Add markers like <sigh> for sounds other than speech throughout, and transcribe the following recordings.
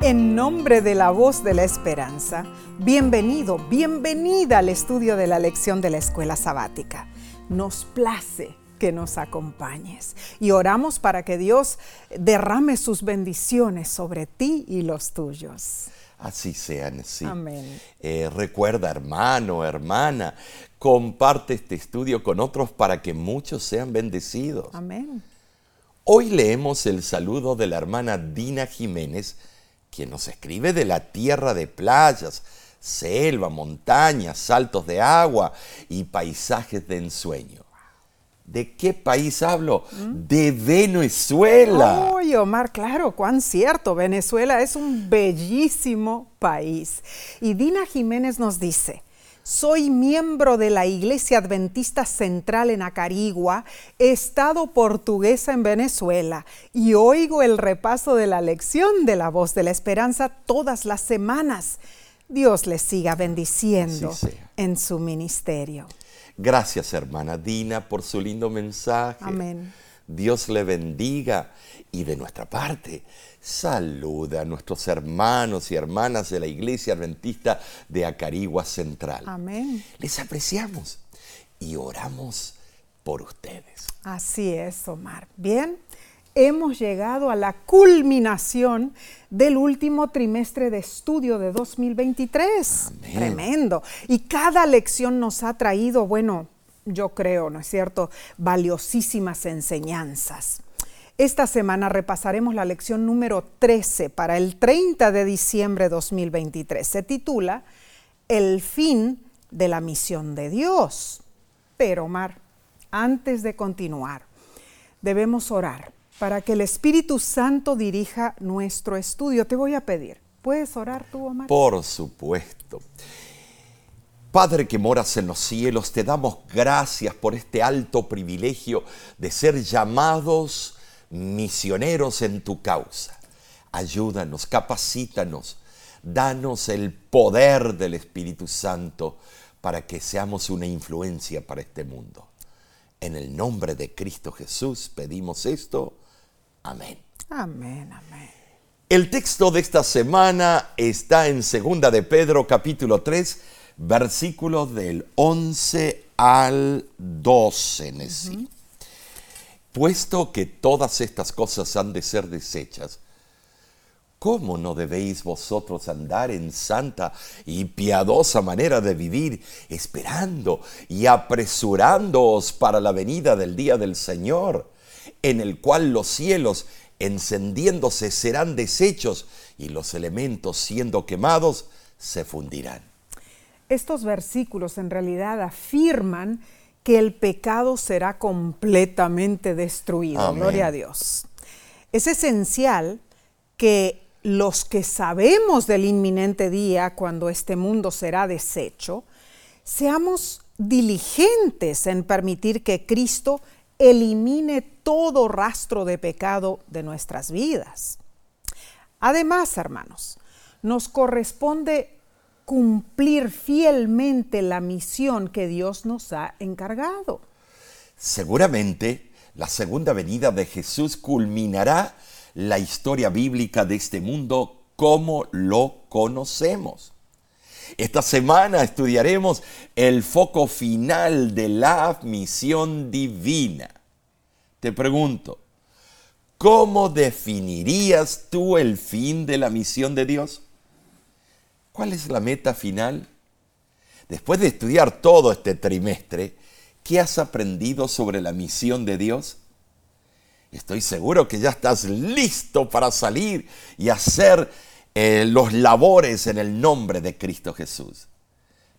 En nombre de la voz de la esperanza, bienvenido, bienvenida al estudio de la lección de la escuela sabática. Nos place que nos acompañes y oramos para que Dios derrame sus bendiciones sobre ti y los tuyos. Así sean, sí. Amén. Eh, recuerda, hermano, hermana, comparte este estudio con otros para que muchos sean bendecidos. Amén. Hoy leemos el saludo de la hermana Dina Jiménez, quien nos escribe de la tierra de playas, selva, montañas, saltos de agua y paisajes de ensueño. ¿De qué país hablo? De Venezuela. Uy, Omar, claro, cuán cierto. Venezuela es un bellísimo país. Y Dina Jiménez nos dice, soy miembro de la Iglesia Adventista Central en Acarigua, Estado portuguesa en Venezuela, y oigo el repaso de la lección de la voz de la esperanza todas las semanas. Dios les siga bendiciendo en su ministerio. Gracias, hermana Dina, por su lindo mensaje. Amén. Dios le bendiga. Y de nuestra parte, saluda a nuestros hermanos y hermanas de la Iglesia Adventista de Acarigua Central. Amén. Les apreciamos y oramos por ustedes. Así es, Omar. Bien, hemos llegado a la culminación del último trimestre de estudio de 2023. Amén. Tremendo. Y cada lección nos ha traído, bueno, yo creo, ¿no es cierto?, valiosísimas enseñanzas. Esta semana repasaremos la lección número 13 para el 30 de diciembre de 2023. Se titula El fin de la misión de Dios. Pero, Omar, antes de continuar, debemos orar para que el Espíritu Santo dirija nuestro estudio. Te voy a pedir, ¿puedes orar tú, Omar? Por supuesto. Padre que moras en los cielos, te damos gracias por este alto privilegio de ser llamados misioneros en tu causa. Ayúdanos, capacítanos, danos el poder del Espíritu Santo para que seamos una influencia para este mundo. En el nombre de Cristo Jesús pedimos esto. Amén. Amén, amén. El texto de esta semana está en Segunda de Pedro capítulo 3, versículos del 11 al 12. Nesí. Puesto que todas estas cosas han de ser desechas, ¿cómo no debéis vosotros andar en santa y piadosa manera de vivir, esperando y apresurándoos para la venida del día del Señor, en el cual los cielos encendiéndose serán deshechos y los elementos siendo quemados se fundirán? Estos versículos en realidad afirman que el pecado será completamente destruido. Amén. Gloria a Dios. Es esencial que los que sabemos del inminente día cuando este mundo será deshecho, seamos diligentes en permitir que Cristo elimine todo rastro de pecado de nuestras vidas. Además, hermanos, nos corresponde cumplir fielmente la misión que Dios nos ha encargado. Seguramente la segunda venida de Jesús culminará la historia bíblica de este mundo como lo conocemos. Esta semana estudiaremos el foco final de la misión divina. Te pregunto, ¿cómo definirías tú el fin de la misión de Dios? ¿Cuál es la meta final? Después de estudiar todo este trimestre, ¿qué has aprendido sobre la misión de Dios? Estoy seguro que ya estás listo para salir y hacer eh, los labores en el nombre de Cristo Jesús.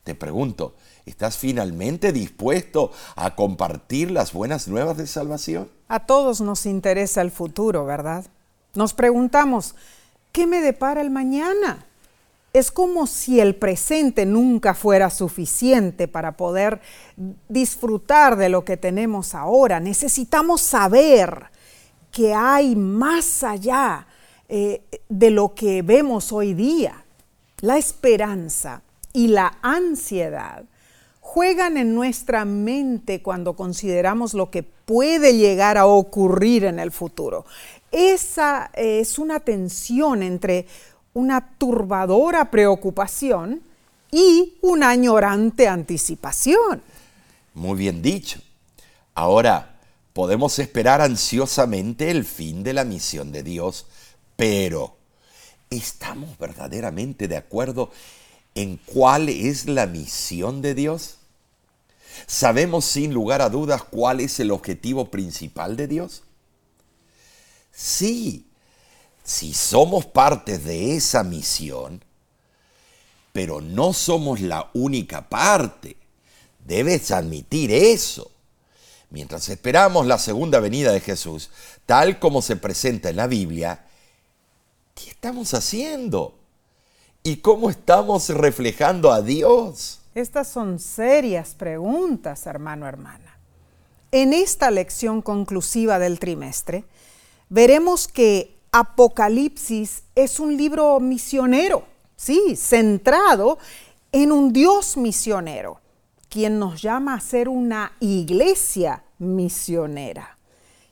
Te pregunto, ¿estás finalmente dispuesto a compartir las buenas nuevas de salvación? A todos nos interesa el futuro, ¿verdad? Nos preguntamos, ¿qué me depara el mañana? Es como si el presente nunca fuera suficiente para poder disfrutar de lo que tenemos ahora. Necesitamos saber que hay más allá eh, de lo que vemos hoy día. La esperanza y la ansiedad juegan en nuestra mente cuando consideramos lo que puede llegar a ocurrir en el futuro. Esa es una tensión entre una turbadora preocupación y una añorante anticipación. Muy bien dicho. Ahora, podemos esperar ansiosamente el fin de la misión de Dios, pero ¿estamos verdaderamente de acuerdo en cuál es la misión de Dios? ¿Sabemos sin lugar a dudas cuál es el objetivo principal de Dios? Sí, si somos parte de esa misión, pero no somos la única parte. Debes admitir eso. Mientras esperamos la segunda venida de Jesús, tal como se presenta en la Biblia, ¿qué estamos haciendo? ¿Y cómo estamos reflejando a Dios? Estas son serias preguntas, hermano, hermana. En esta lección conclusiva del trimestre, veremos que Apocalipsis es un libro misionero sí, centrado en un Dios misionero, quien nos llama a ser una iglesia misionera.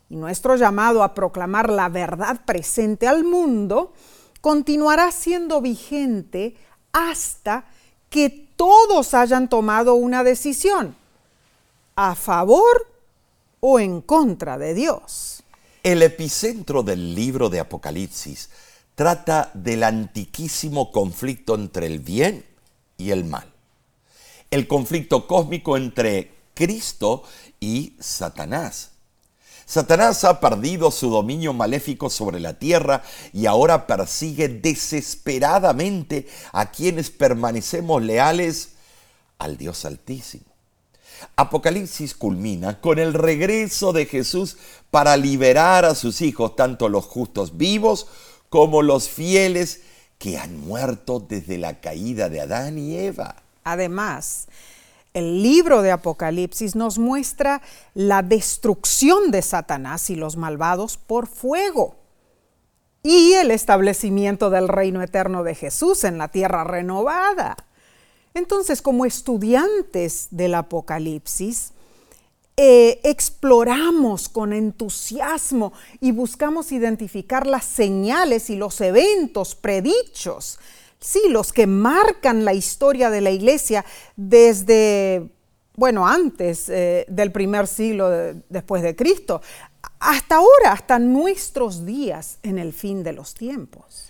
Y nuestro llamado a proclamar la verdad presente al mundo continuará siendo vigente hasta que todos hayan tomado una decisión a favor o en contra de Dios. El epicentro del libro de Apocalipsis trata del antiquísimo conflicto entre el bien y el mal. El conflicto cósmico entre Cristo y Satanás. Satanás ha perdido su dominio maléfico sobre la tierra y ahora persigue desesperadamente a quienes permanecemos leales al Dios Altísimo. Apocalipsis culmina con el regreso de Jesús para liberar a sus hijos, tanto los justos vivos como los fieles que han muerto desde la caída de Adán y Eva. Además, el libro de Apocalipsis nos muestra la destrucción de Satanás y los malvados por fuego y el establecimiento del reino eterno de Jesús en la tierra renovada. Entonces, como estudiantes del Apocalipsis, eh, exploramos con entusiasmo y buscamos identificar las señales y los eventos predichos, sí, los que marcan la historia de la iglesia desde, bueno, antes eh, del primer siglo después de Cristo, hasta ahora, hasta nuestros días en el fin de los tiempos.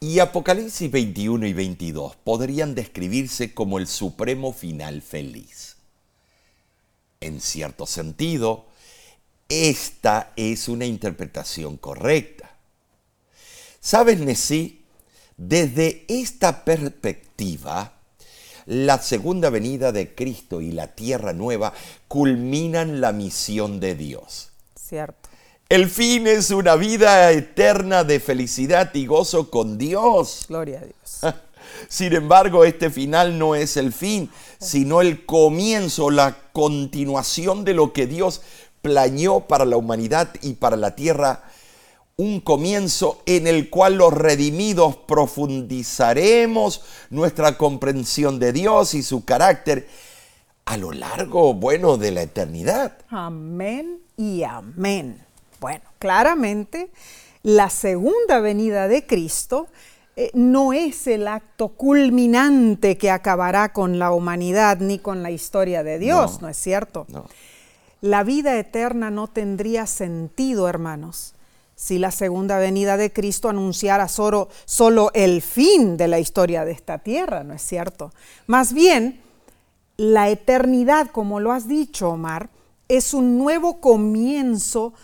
Y Apocalipsis 21 y 22 podrían describirse como el supremo final feliz en cierto sentido, esta es una interpretación correcta. ¿Sabes, Nesí? Desde esta perspectiva, la segunda venida de Cristo y la tierra nueva culminan la misión de Dios. Cierto. El fin es una vida eterna de felicidad y gozo con Dios. Gloria a Dios. <laughs> Sin embargo, este final no es el fin, sino el comienzo, la continuación de lo que Dios planeó para la humanidad y para la tierra. Un comienzo en el cual los redimidos profundizaremos nuestra comprensión de Dios y su carácter a lo largo, bueno, de la eternidad. Amén y amén. Bueno, claramente la segunda venida de Cristo eh, no es el acto culminante que acabará con la humanidad ni con la historia de Dios, ¿no, es cierto? La vida eterna no tendría sentido, hermanos, si la segunda venida de Cristo anunciara solo, solo el fin de la historia de esta tierra, ¿no es cierto? Más bien, la eternidad, como lo has dicho, Omar, es un nuevo comienzo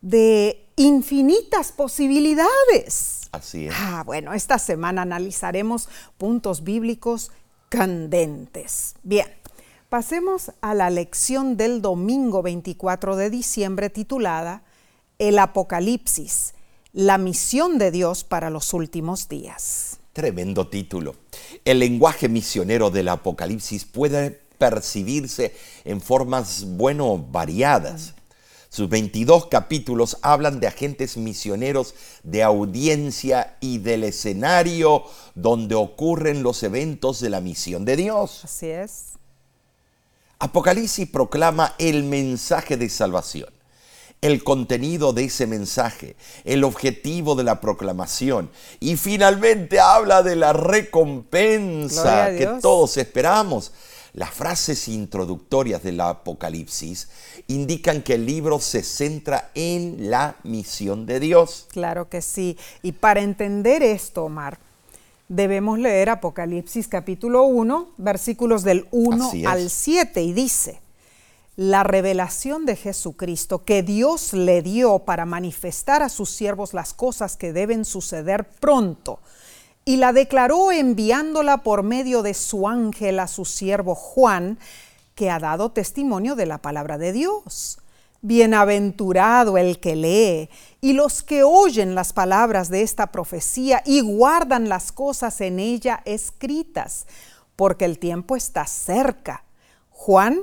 de infinitas posibilidades. Así es. Ah, bueno, esta semana analizaremos puntos bíblicos candentes. Bien, pasemos a la lección del domingo 24 de diciembre titulada El Apocalipsis, la misión de Dios para los últimos días. Tremendo título. El lenguaje misionero del Apocalipsis puede percibirse en formas, bueno, variadas. Sus 22 capítulos hablan de agentes misioneros de audiencia y del escenario donde ocurren los eventos de la misión de Dios. Así es. Apocalipsis proclama el mensaje de salvación. el contenido de ese mensaje, el objetivo de la proclamación y finalmente habla de la recompensa que todos esperamos. Las frases introductorias del Apocalipsis indican que el libro se centra en la misión de Dios. Claro que sí. Y para entender esto, Omar, debemos leer Apocalipsis capítulo 1, versículos del 1 al 7 y dice, la revelación de Jesucristo que Dios le dio para manifestar a sus siervos las cosas que deben suceder pronto, y la declaró enviándola por medio de su ángel a su siervo Juan, que ha dado testimonio de la palabra de Dios. Bienaventurado el que lee y los que oyen las palabras de esta profecía y guardan las cosas en ella escritas, porque el tiempo está cerca. Juan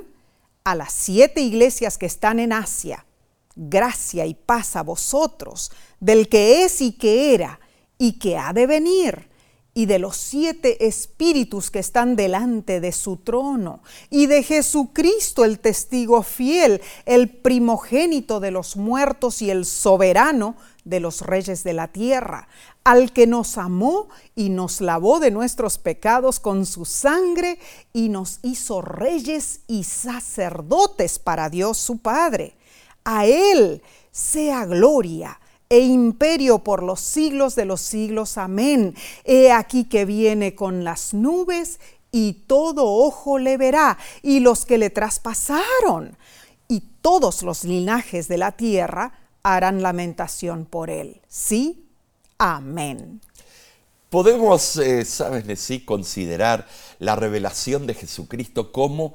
a las siete iglesias que están en Asia, gracia y paz a vosotros, del que es y que era y que ha de venir, y de los siete espíritus que están delante de su trono, y de Jesucristo el testigo fiel, el primogénito de los muertos y el soberano de los reyes de la tierra, al que nos amó y nos lavó de nuestros pecados con su sangre y nos hizo reyes y sacerdotes para Dios su Padre. A Él sea gloria e imperio por los siglos de los siglos. Amén. He aquí que viene con las nubes y todo ojo le verá y los que le traspasaron y todos los linajes de la tierra harán lamentación por él. Sí, amén. Podemos, eh, sabes, sí, considerar la revelación de Jesucristo como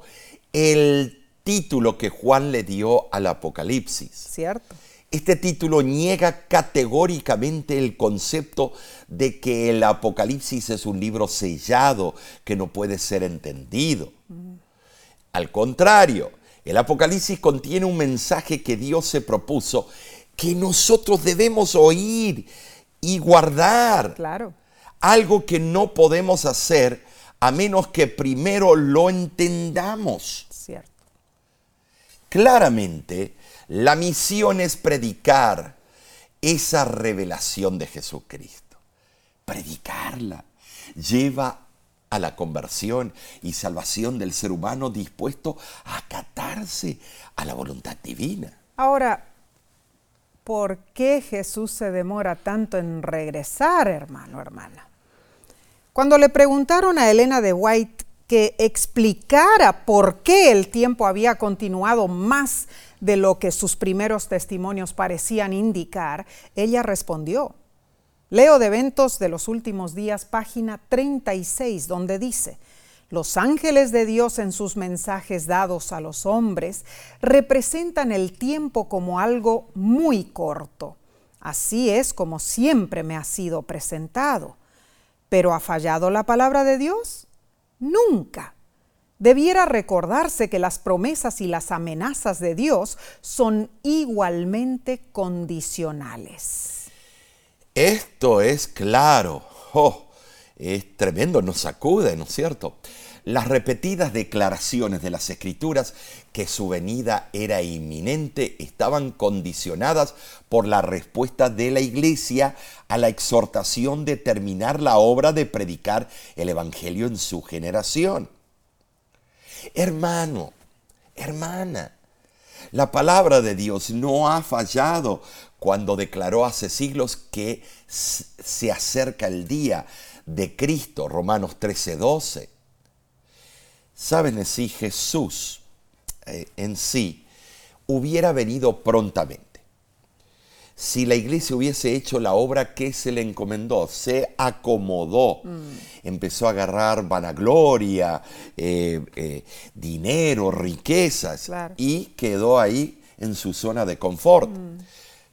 el título que Juan le dio al Apocalipsis. Cierto. Este título niega categóricamente el concepto de que el Apocalipsis es un libro sellado que no puede ser entendido. Al contrario, el Apocalipsis contiene un mensaje que Dios se propuso que nosotros debemos oír y guardar. Claro. Algo que no podemos hacer a menos que primero lo entendamos. Claramente, la misión es predicar esa revelación de Jesucristo. Predicarla lleva a la conversión y salvación del ser humano dispuesto a acatarse a la voluntad divina. Ahora, ¿por qué Jesús se demora tanto en regresar, hermano, hermana? Cuando le preguntaron a Elena de White que explicara por qué el tiempo había continuado más de lo que sus primeros testimonios parecían indicar, ella respondió. Leo de eventos de los últimos días, página 36, donde dice, los ángeles de Dios en sus mensajes dados a los hombres representan el tiempo como algo muy corto. Así es como siempre me ha sido presentado. ¿Pero ha fallado la palabra de Dios? Nunca. Debiera recordarse que las promesas y las amenazas de Dios son igualmente condicionales. Esto es claro. Oh es tremendo, nos sacude, ¿no es cierto? Las repetidas declaraciones de las escrituras que su venida era inminente estaban condicionadas por la respuesta de la iglesia a la exhortación de terminar la obra de predicar el Evangelio en su generación. Hermano, hermana, la palabra de Dios no ha fallado cuando declaró hace siglos que se acerca el día de Cristo, Romanos 13, 12. Saben si Jesús eh, en sí hubiera venido prontamente. Si la iglesia hubiese hecho la obra que se le encomendó, se acomodó, mm. empezó a agarrar vanagloria, eh, eh, dinero, riquezas, y quedó ahí en su zona de confort. Mm.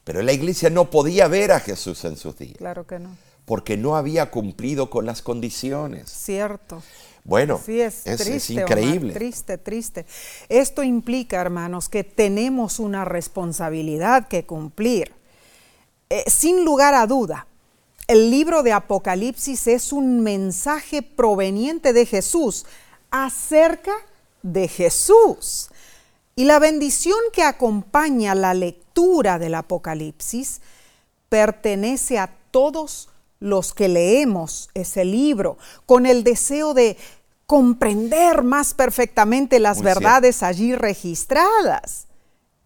Pero la iglesia no podía ver a Jesús en sus días. Claro que no porque no había cumplido con las condiciones. Cierto. Bueno, sí, es, es, increíble. triste, triste. Esto implica, hermanos, que tenemos una responsabilidad que cumplir. Eh, sin lugar a duda, el libro de Apocalipsis es un mensaje proveniente de Jesús acerca de Jesús. Y la bendición que acompaña la lectura del Apocalipsis pertenece a todos los que leemos ese libro con el deseo de comprender más perfectamente las Muy verdades allí registradas.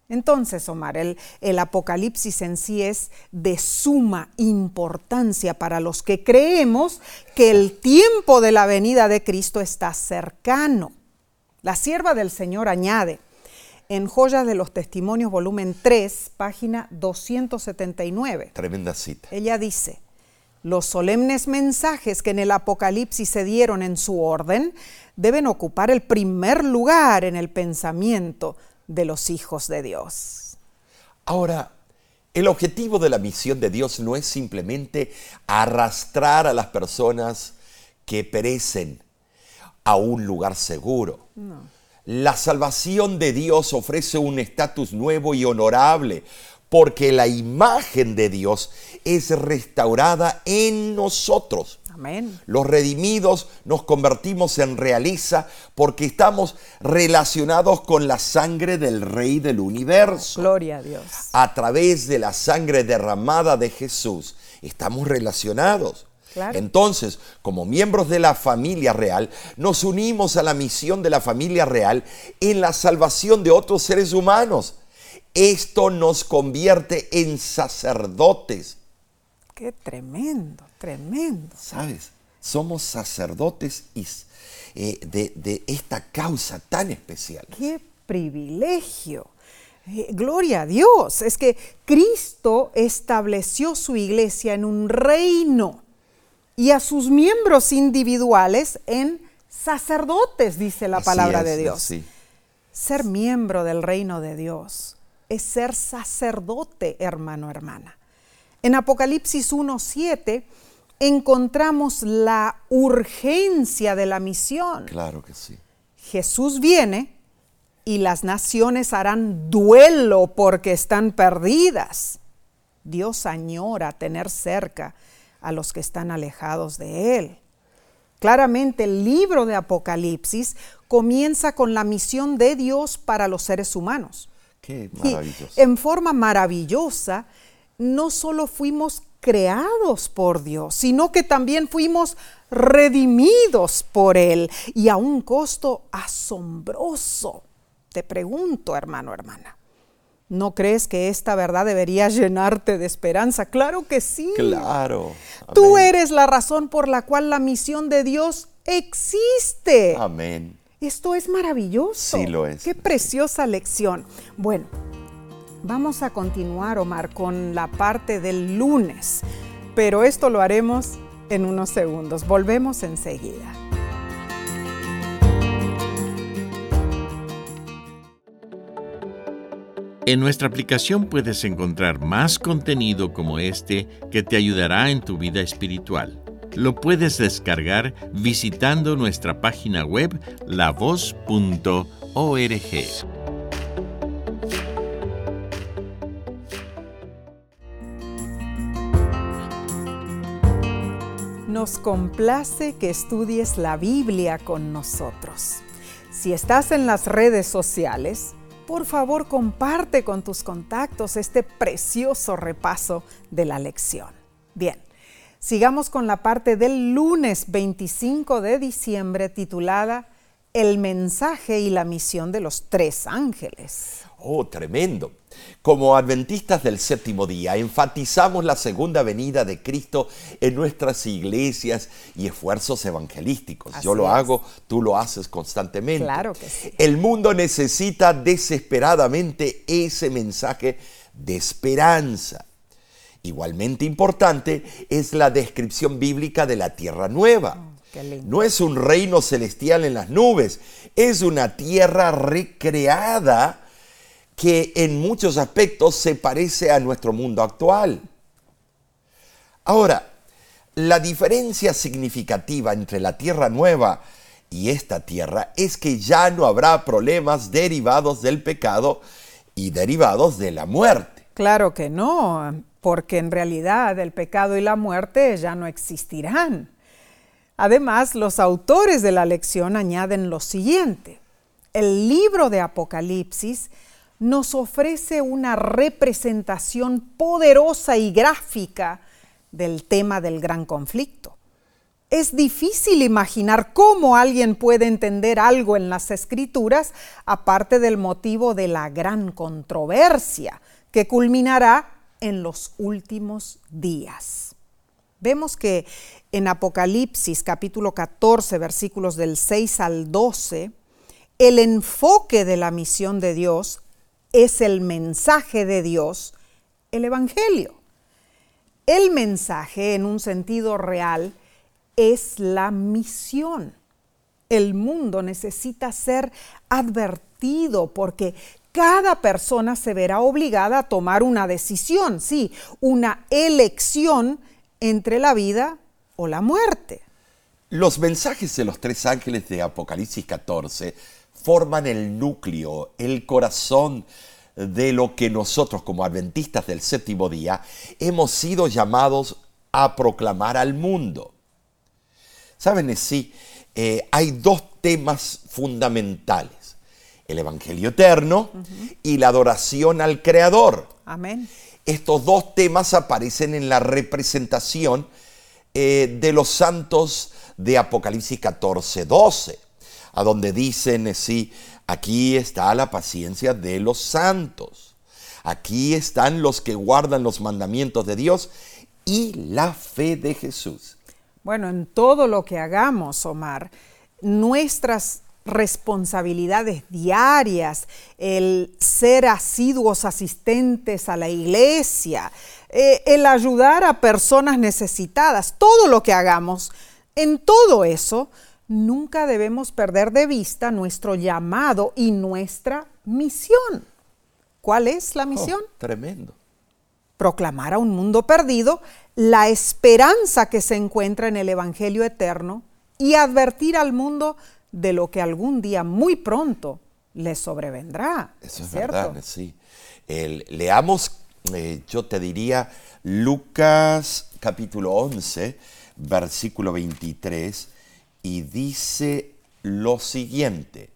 Entonces, Omar, el, el, Apocalipsis en sí es de suma importancia para los que creemos que el tiempo de la venida de Cristo está cercano. La sierva del Señor añade, en Joyas de los Testimonios, volumen 3, página 279. Tremenda cita. Ella dice, los solemnes mensajes que en el Apocalipsis se dieron en su orden deben ocupar el primer lugar en el pensamiento de los hijos de Dios. Ahora, el objetivo de la misión de Dios no es simplemente arrastrar a las personas que perecen a un lugar seguro. No. La salvación de Dios ofrece un estatus nuevo y honorable, porque la imagen de Dios es restaurada en nosotros. Amén. Los redimidos nos convertimos en realiza porque estamos relacionados con la sangre del Rey del universo. Gloria a Dios. A través de la sangre derramada de Jesús estamos relacionados. Claro. Entonces, como miembros de la familia real, nos unimos a la misión de la familia real en la salvación de otros seres humanos. Esto nos convierte en sacerdotes. Qué tremendo, tremendo. ¿Sabes? Somos sacerdotes y, eh, de, de, esta causa tan especial. Qué privilegio. Eh, gloria a Dios. Es que Cristo estableció su iglesia en un reino y a sus miembros individuales en sacerdotes, dice la Así palabra es, de Dios. Ser miembro del reino de Dios es ser sacerdote, hermano, hermana. En Apocalipsis 1.7 encontramos la urgencia de la misión. Claro que sí. Jesús viene y las naciones harán duelo porque están perdidas. Dios añora tener cerca a los que están alejados de Él. Claramente el libro de Apocalipsis comienza con la misión de Dios para los seres humanos. Qué Y maravilloso. en forma maravillosa, no solo fuimos creados por Dios, sino que también fuimos redimidos por Él y a un costo asombroso. Te pregunto, hermano, hermana, ¿no crees que esta verdad debería llenarte de esperanza? Claro que sí. Claro. Tú eres la razón por la cual la misión de Dios existe. Amén. Esto es maravilloso. Sí lo es. Qué preciosa lección. Bueno, vamos a continuar, Omar, con la parte del lunes, pero esto lo haremos en unos segundos. Volvemos enseguida. En nuestra aplicación puedes encontrar más contenido como este que te ayudará en tu vida espiritual. Lo puedes descargar visitando nuestra página web lavoz.org. Nos complace que estudies la Biblia con nosotros. Si estás en las redes sociales, por favor comparte con tus contactos este precioso repaso de la lección. Bien, sigamos con la parte del lunes 25 de diciembre titulada El mensaje y la misión de los tres ángeles. Oh, tremendo. Como adventistas del séptimo día, enfatizamos la segunda venida de Cristo en nuestras iglesias y esfuerzos evangelísticos. Así Yo lo es. hago, tú lo haces constantemente. Claro que sí. El mundo necesita desesperadamente ese mensaje de esperanza. Igualmente importante es la descripción bíblica de la tierra nueva. lindo. No es un reino celestial en las nubes, es una tierra recreada que en muchos aspectos se parece a nuestro mundo actual. Ahora, la diferencia significativa entre la tierra nueva y esta tierra es que ya no habrá problemas derivados del pecado y derivados de la muerte. Claro que no, porque en realidad el pecado y la muerte ya no existirán. Además, los autores de la lección añaden lo siguiente. el libro de Apocalipsis nos ofrece una representación poderosa y gráfica del tema del gran conflicto. Es difícil imaginar cómo alguien puede entender algo en las escrituras aparte del motivo de la gran controversia que culminará en los últimos días. Vemos que en Apocalipsis capítulo 14 versículos del 6 al 12, el enfoque de la misión de Dios es el mensaje de Dios, el Evangelio. El mensaje en un sentido real es la misión. El mundo necesita ser advertido porque cada persona se verá obligada a tomar una decisión, sí, una elección entre la vida o la muerte. Los mensajes de los tres ángeles de Apocalipsis 14 forman el núcleo, el corazón de lo que nosotros como adventistas del séptimo día hemos sido llamados a proclamar al mundo. Saben, sí, eh, hay dos temas fundamentales, el Evangelio eterno y la adoración al Creador. Amén. Estos dos temas aparecen en la representación eh, de los santos de Apocalipsis 14, 12, a donde dicen, sí, aquí está la paciencia de los santos. Aquí están los que guardan los mandamientos de Dios y la fe de Jesús. Bueno, en todo lo que hagamos, Omar, nuestras responsabilidades diarias, el ser asiduos asistentes a la iglesia, eh, el ayudar a personas necesitadas, todo lo que hagamos, en todo eso, nunca debemos perder de vista nuestro llamado y nuestra misión. ¿Cuál es la oh, misión? tremendo. Proclamar a un mundo perdido la esperanza que se encuentra en el Evangelio eterno y advertir al mundo de lo que algún día muy pronto le sobrevendrá. Eso es verdad, sí. leamos, eh, yo te diría, Lucas capítulo 11, versículo 23, y dice lo siguiente.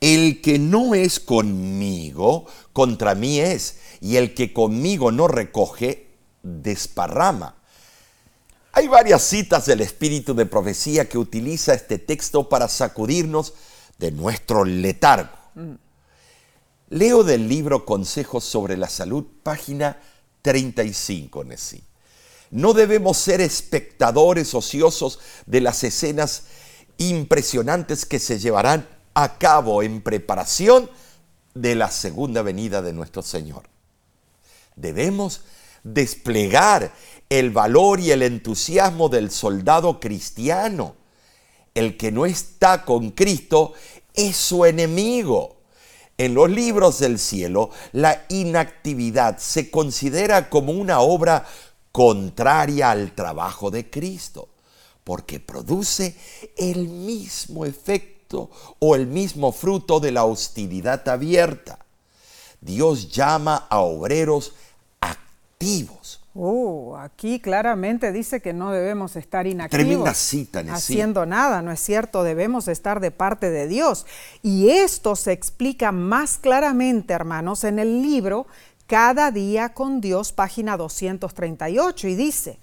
El que no es conmigo, contra mí es, y el que conmigo no recoge, desparrama. Hay varias citas del espíritu de profecía que utiliza este texto para sacudirnos de nuestro letargo. Leo del libro Consejos sobre la Salud, página 35, Nesí. No debemos ser espectadores ociosos de las escenas impresionantes que se llevarán a cabo en preparación de la segunda venida de nuestro Señor. Debemos desplegar el valor y el entusiasmo del soldado cristiano. El que no está con Cristo es su enemigo. En los libros del cielo, la inactividad se considera como una obra contraria al trabajo de Cristo, porque produce el mismo efecto o el mismo fruto de la hostilidad abierta. Dios llama a obreros activos Uh, aquí claramente dice que no debemos estar inactivos. haciendo nada, ¿no es cierto? Debemos estar de parte de Dios. Y esto se explica más claramente, hermanos, en el libro Cada día con Dios, página 238, y dice,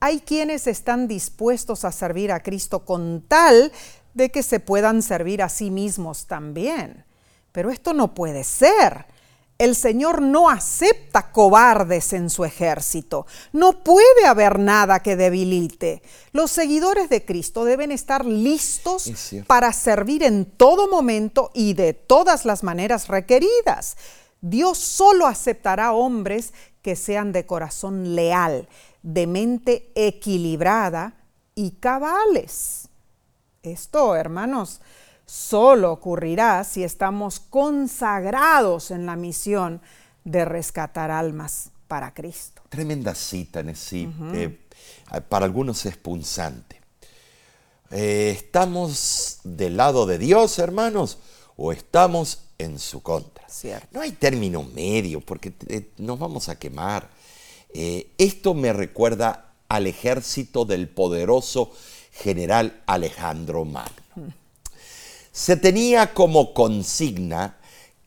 hay quienes están dispuestos a servir a Cristo con tal de que se puedan servir a sí mismos también. Pero esto no puede ser el Señor no acepta cobardes en su ejército. No puede haber nada que debilite. Los seguidores de Cristo deben estar listos para servir en todo momento y de todas las maneras requeridas. Dios solo aceptará hombres que sean de corazón leal, de mente equilibrada y cabales. Esto, hermanos, solo ocurrirá si estamos consagrados en la misión de rescatar almas para Cristo. Tremenda cita, Nessie. Eh, para algunos es punzante. Eh, ¿Estamos del lado de Dios, hermanos, o estamos en su contra? No hay término medio, porque eh, nos vamos a quemar. esto me recuerda al ejército del poderoso general Alejandro Magno. Se tenía como consigna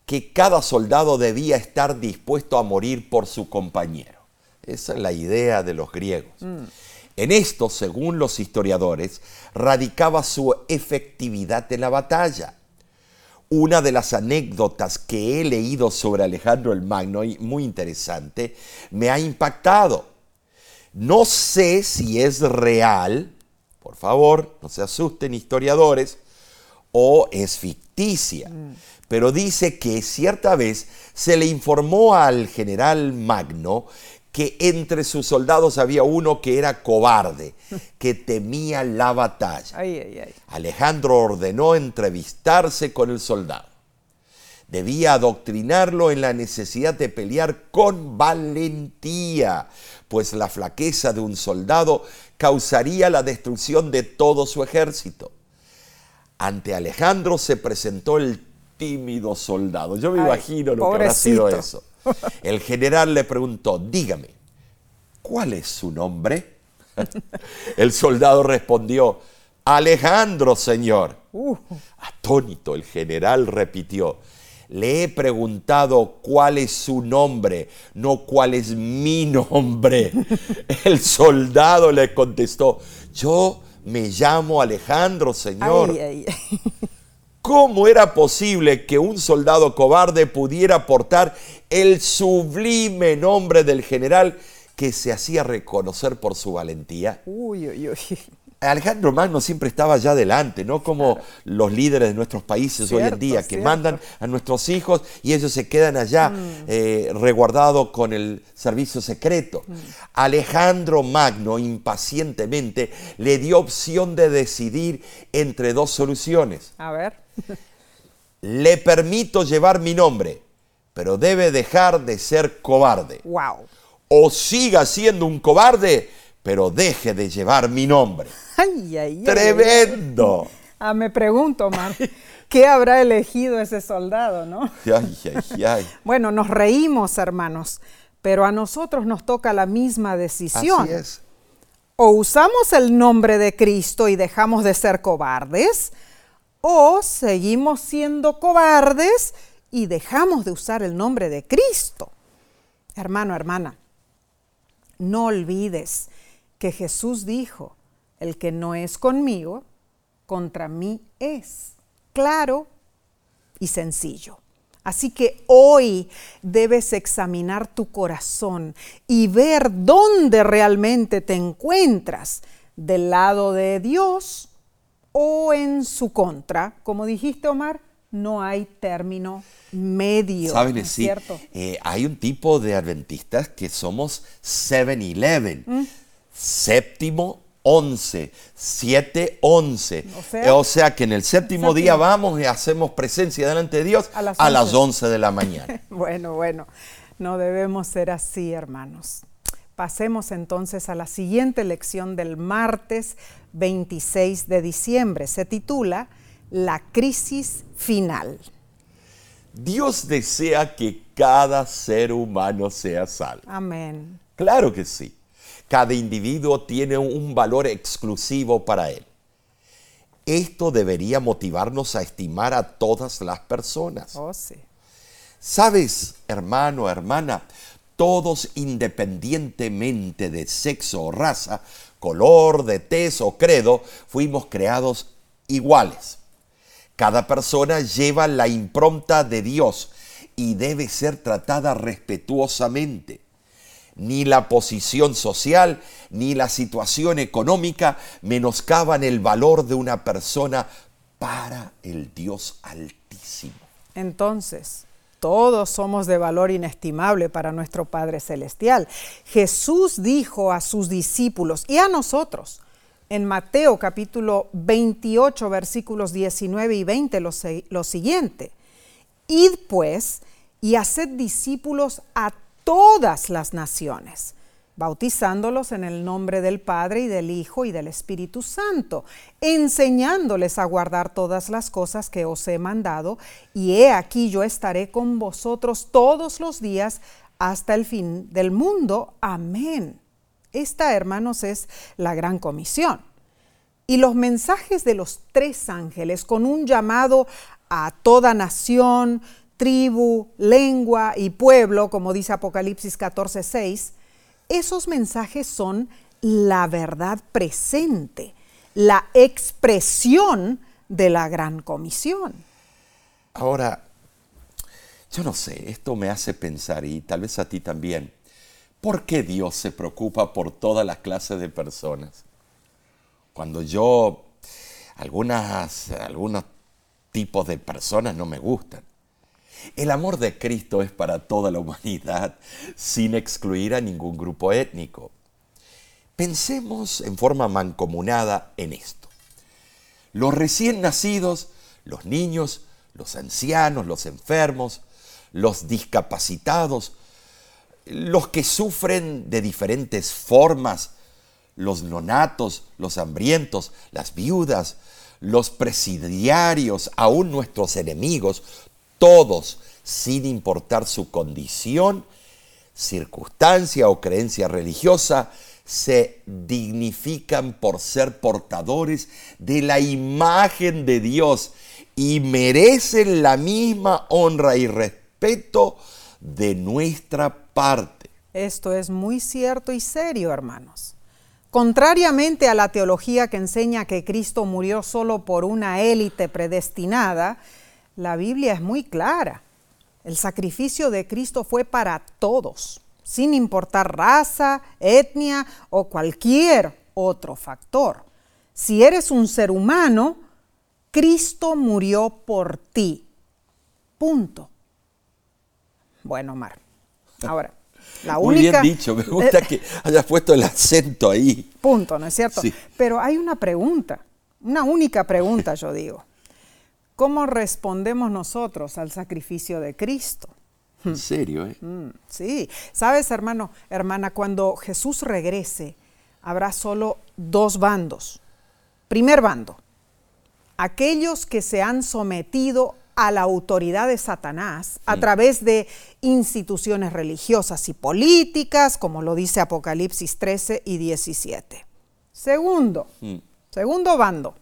que cada soldado debía estar dispuesto a morir por su compañero. Esa es la idea de los griegos. En esto, según los historiadores, radicaba su efectividad en la batalla. Una de las anécdotas que he leído sobre Alejandro el Magno, y muy interesante, me ha impactado. No sé si es real, por favor, no se asusten historiadores, o es ficticia. Pero dice que cierta vez se le informó al general Magno que entre sus soldados había uno que era cobarde, <laughs> que temía la batalla. Alejandro ordenó entrevistarse con el soldado. Debía adoctrinarlo en la necesidad de pelear con valentía, pues la flaqueza de un soldado causaría la destrucción de todo su ejército. Ante Alejandro se presentó el tímido soldado. Yo me imagino lo que habrá sido eso. El general le preguntó, dígame, ¿cuál es su nombre? <laughs> El soldado respondió, Alejandro, señor. Uh. Atónito, el general repitió, le he preguntado cuál es su nombre, no cuál es mi nombre. <laughs> El soldado le contestó, yo me llamo Alejandro, señor. <laughs> ¿Cómo era posible que un soldado cobarde pudiera portar el sublime nombre del general que se hacía reconocer por su valentía? Uy, uy, uy. Alejandro Magno siempre estaba allá adelante, no como los líderes de nuestros países hoy en día, que mandan a nuestros hijos y ellos se quedan allá mm. eh, reguardados con el servicio secreto. Mm. Alejandro Magno impacientemente le dio opción de decidir entre dos soluciones. A ver. <laughs> le permito llevar mi nombre, pero debe dejar de ser cobarde. Wow. O siga siendo un cobarde, pero deje de llevar mi nombre. <laughs> Ay, ay, Tremendo. Ah, me pregunto, Mar, ¿qué habrá elegido ese soldado, no? Ay, ay, ay. <laughs> bueno, nos reímos, hermanos, pero a nosotros nos toca la misma decisión. Así es. O usamos el nombre de Cristo y dejamos de ser cobardes, o seguimos siendo cobardes y dejamos de usar el nombre de Cristo. Hermano, hermana, no olvides que Jesús dijo, el que no es conmigo, contra mí es. Claro y sencillo. Así que hoy debes examinar tu corazón y ver dónde realmente te encuentras, del lado de Dios o en su contra. Como dijiste, Omar, no hay término medio. ¿Saben? ¿no cierto? Eh, hay un tipo de adventistas que somos 7-Eleven. ¿Mm? Séptimo, once, siete, once. O sea, que en el séptimo, día vamos y hacemos presencia delante de Dios a las, a las 11 de la mañana. <laughs> bueno, bueno, no debemos ser así, hermanos. Pasemos entonces a la siguiente lección del martes 26 de diciembre. Se titula La crisis final. Dios desea que cada ser humano sea salvo. Amén. Claro que sí. Cada individuo tiene un valor exclusivo para él. Esto debería motivarnos a estimar a todas las personas. Oh, sí. Sabes, hermano, hermana, todos independientemente de sexo o raza, color, de tez o credo, fuimos creados iguales. Cada persona lleva la impronta de Dios y debe ser tratada respetuosamente. Ni la posición social ni la situación económica menoscaban el valor de una persona para el Dios Altísimo. Entonces, todos somos de valor inestimable para nuestro Padre Celestial. Jesús dijo a sus discípulos y a nosotros en Mateo capítulo 28 versículos 19 y 20 lo, lo siguiente. Id pues y haced discípulos a todas las naciones, bautizándolos en el nombre del Padre y del Hijo y del Espíritu Santo, enseñándoles a guardar todas las cosas que os he mandado, y he aquí yo estaré con vosotros todos los días hasta el fin del mundo. Amén. Esta, hermanos, es la gran comisión. y los mensajes de los tres ángeles con un llamado a toda nación, tribu, lengua y pueblo, como dice Apocalipsis 14:6, esos mensajes son la verdad presente, la expresión de la gran comisión. Ahora, yo no sé, esto me hace pensar, y tal vez a ti también, ¿por qué Dios se preocupa por toda la clase de personas? Cuando yo, algunas, algunos tipos de personas no me gustan. El amor de Cristo es para toda la humanidad, sin excluir a ningún grupo étnico. Pensemos en forma mancomunada en esto. Los recién nacidos, los niños, los ancianos, los enfermos, los discapacitados, los que sufren de diferentes formas, los nonatos, los hambrientos, las viudas, los presidiarios, aún nuestros enemigos, todos, sin importar su condición, circunstancia o creencia religiosa, se dignifican por ser portadores de la imagen de Dios y merecen la misma honra y respeto de nuestra parte. Esto es muy cierto y serio, hermanos. Contrariamente a la teología que enseña que Cristo murió solo por una élite predestinada, la Biblia es muy clara. El sacrificio de Cristo fue para todos, sin importar raza, etnia o cualquier otro factor. Si eres un ser humano, Cristo murió por ti. Punto. Bueno, Mar. Ahora, la Muy única... bien dicho, me gusta que hayas puesto el acento ahí. Punto, ¿no es cierto? Sí. Pero hay una pregunta, una única pregunta, yo digo. ¿Cómo respondemos nosotros al sacrificio de Cristo? En serio, ¿eh? Mm, sí, sabes, hermano, hermana, cuando Jesús regrese, habrá solo dos bandos. Primer bando, aquellos que se han sometido a la autoridad de Satanás a través de instituciones religiosas y políticas, como lo dice Apocalipsis 13 y 17. Segundo, Mm. segundo bando,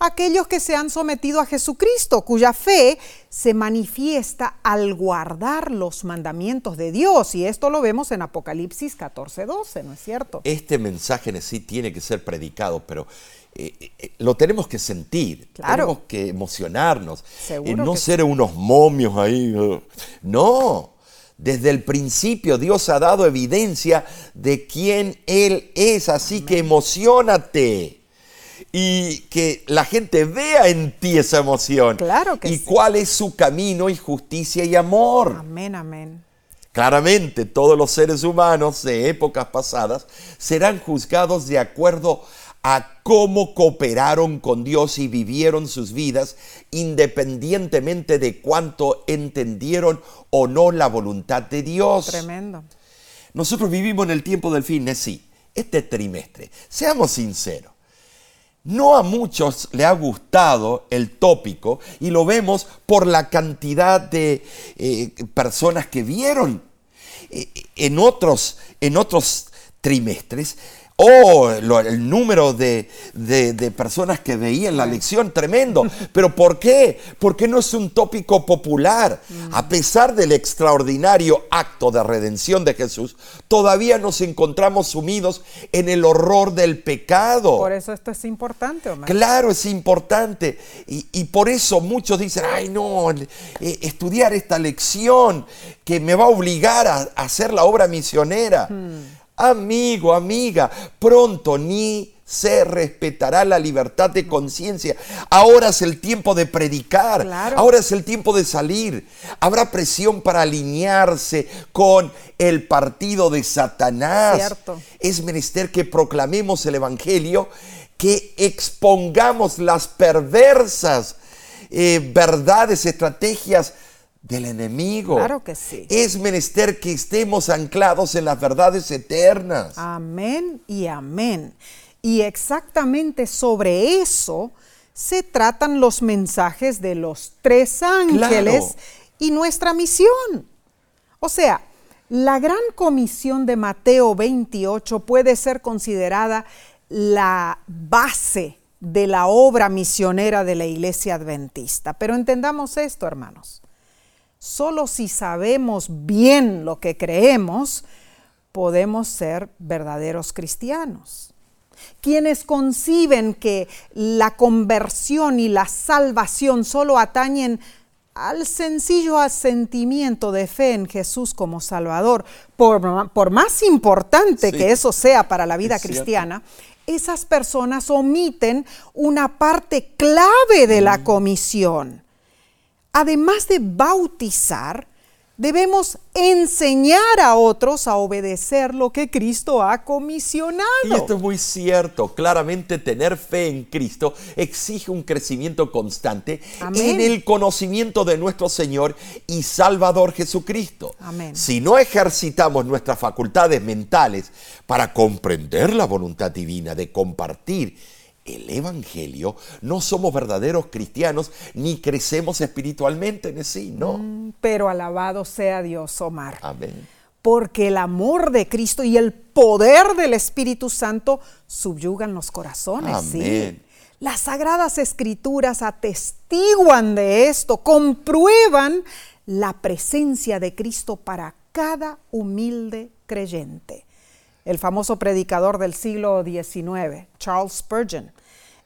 aquellos que se han sometido a Jesucristo, cuya fe se manifiesta al guardar los mandamientos de Dios. Y esto lo vemos en Apocalipsis 14, 12, ¿no es cierto? Este mensaje en sí tiene que ser predicado, pero eh, eh, lo tenemos que sentir, Claro. tenemos que emocionarnos, y no que ser unos momios ahí. eh. No, desde el principio Dios ha dado evidencia de quién Él es, así que emocionate. Y que la gente vea en ti esa emoción. Claro que y sí. cuál es su camino y justicia y amor. Amén, amén. Claramente todos los seres humanos de épocas pasadas serán juzgados de acuerdo a cómo cooperaron con Dios y vivieron sus vidas, independientemente de cuánto entendieron o no la voluntad de Dios. Tremendo. Nosotros vivimos en el tiempo del fin, sí, este trimestre. Seamos sinceros. No a muchos le ha gustado el tópico y lo vemos por la cantidad de eh, personas que vieron Eh, en otros, en otros trimestres. Oh, lo- el número de, de- de personas que veían la lección, tremendo. <laughs> ¿Pero por qué? Porque no es un tópico popular. A pesar del extraordinario acto de redención de Jesús, todavía nos encontramos sumidos en el horror del pecado. Por eso esto es importante, Omar. Claro, es importante. Y, y por eso muchos dicen, ay no, eh, estudiar esta lección que me va a obligar a, a hacer la obra misionera. Amigo, amiga, pronto ni se respetará la libertad de conciencia. Ahora es el tiempo de predicar. Claro. Ahora es el tiempo de salir. Habrá presión para alinearse con el partido de Satanás. Cierto. Es menester que proclamemos el Evangelio, que expongamos las perversas eh, verdades, estrategias del enemigo. Claro que sí. Es menester que estemos anclados en las verdades eternas. Amén y amén. Y exactamente sobre eso se tratan los mensajes de los tres ángeles Claro. y nuestra misión. O sea, la gran comisión de Mateo 28 puede ser considerada la base de la obra misionera de la Iglesia Adventista. Pero entendamos esto, hermanos. Solo si sabemos bien lo que creemos, podemos ser verdaderos cristianos. Quienes conciben que la conversión y la salvación solo atañen al sencillo asentimiento de fe en Jesús como Salvador, por, más importante que eso sea para la vida cristiana, esas personas omiten una parte clave de la mm. comisión. Además de bautizar, debemos enseñar a otros a obedecer lo que Cristo ha comisionado. Y esto es muy cierto. Claramente tener fe en Cristo exige un crecimiento constante en el conocimiento de nuestro Señor y Salvador Jesucristo. Amén. Si no ejercitamos nuestras facultades mentales para comprender la voluntad divina de compartir el Evangelio, no somos verdaderos cristianos ni crecemos espiritualmente en sí, no. Mm, pero alabado sea Dios, Omar. Amén. Porque el amor de Cristo y el poder del Espíritu Santo subyugan los corazones. Amén. Las sagradas escrituras atestiguan de esto, comprueban la presencia de Cristo para cada humilde creyente el famoso predicador del siglo XIX, Charles Spurgeon,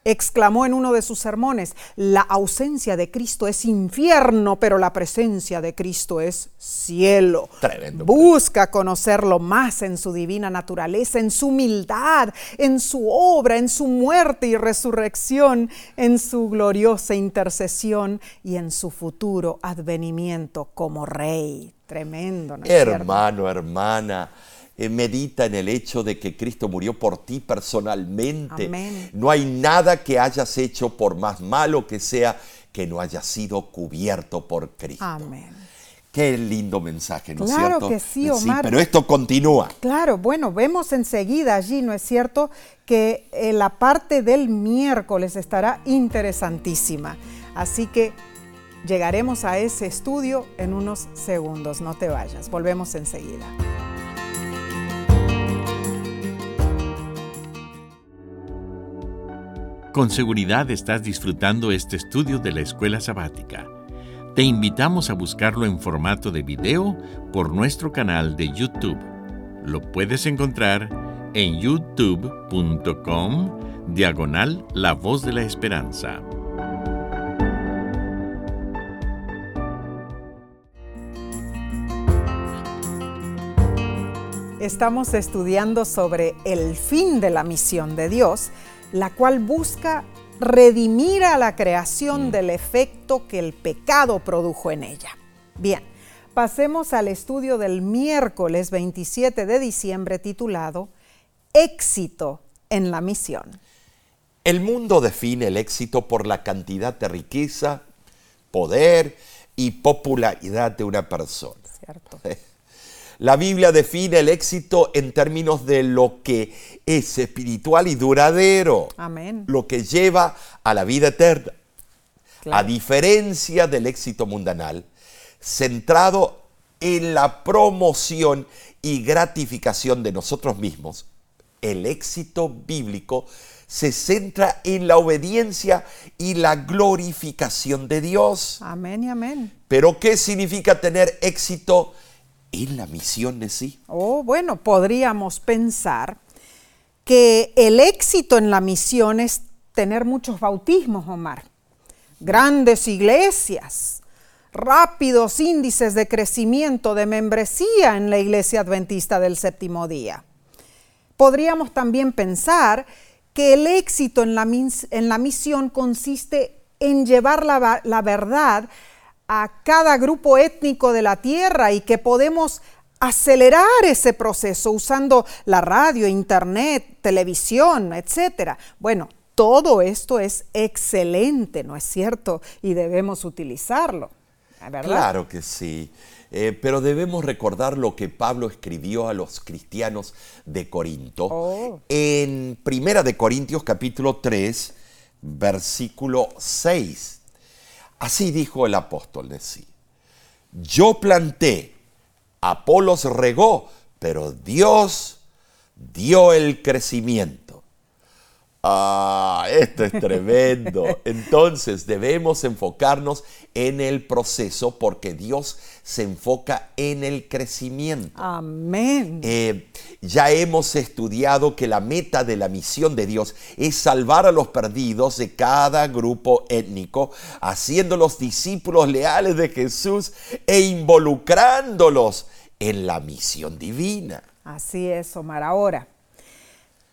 exclamó en uno de sus sermones, la ausencia de Cristo es infierno, pero la presencia de Cristo es cielo. Tremendo. Busca conocerlo más en su divina naturaleza, en su humildad, en su obra, en su muerte y resurrección, en su gloriosa intercesión y en su futuro advenimiento como rey. Tremendo, ¿no Hermano, hermana medita en el hecho de que Cristo murió por ti personalmente. No hay nada que hayas hecho, por más malo que sea, que no haya sido cubierto por Cristo. Amén. Qué lindo mensaje, ¿no es cierto? Claro que sí, Omar. pero esto continúa. Claro, bueno, vemos enseguida allí, ¿no es cierto? Que eh, la parte del miércoles estará interesantísima. Así que llegaremos a ese estudio en unos segundos. No te vayas, volvemos enseguida. Con seguridad estás disfrutando este estudio de la escuela sabática. Te invitamos a buscarlo en formato de video por nuestro canal de YouTube. Lo puedes encontrar en youtube.com diagonal La Voz de la Esperanza. Estamos estudiando sobre el fin de la misión de Dios la cual busca redimir a la creación mm. del efecto que el pecado produjo en ella. Bien, pasemos al estudio del miércoles 27 de diciembre titulado Éxito en la misión. El mundo define el éxito por la cantidad de riqueza, poder y popularidad de una persona. Cierto. <laughs> La Biblia define el éxito en términos de lo que es espiritual y duradero. Amén. Lo que lleva a la vida eterna. A diferencia del éxito mundanal, centrado en la promoción y gratificación de nosotros mismos, el éxito bíblico se centra en la obediencia y la glorificación de Dios. Amén y amén. Pero ¿qué significa tener éxito en la misión de sí? Oh, bueno, podríamos pensar que el éxito en la misión es tener muchos bautismos, Omar, grandes iglesias, rápidos índices de crecimiento de membresía en la iglesia adventista del séptimo día. Podríamos también pensar que el éxito en la, en la misión consiste en llevar la, la verdad a cada grupo étnico de la tierra y que podemos acelerar ese proceso usando la radio, internet, televisión, etcétera. Bueno, todo esto es excelente, ¿no es cierto? Y debemos utilizarlo. ¿verdad? Claro que sí. Eh, pero debemos recordar lo que Pablo escribió a los cristianos de Corinto oh. en Primera de Corintios capítulo 3, versículo 6. Así dijo el apóstol de sí. Yo planté, Apolos regó, pero Dios dio el crecimiento. Ah, esto es tremendo. <laughs> Entonces debemos enfocarnos en el proceso porque Dios se enfoca en el crecimiento. Amén. Eh, ya hemos estudiado que la meta de la misión de Dios es salvar a los perdidos de cada grupo étnico, haciendo los discípulos leales de Jesús e involucrándolos en la misión divina. Así es, Omar. Ahora,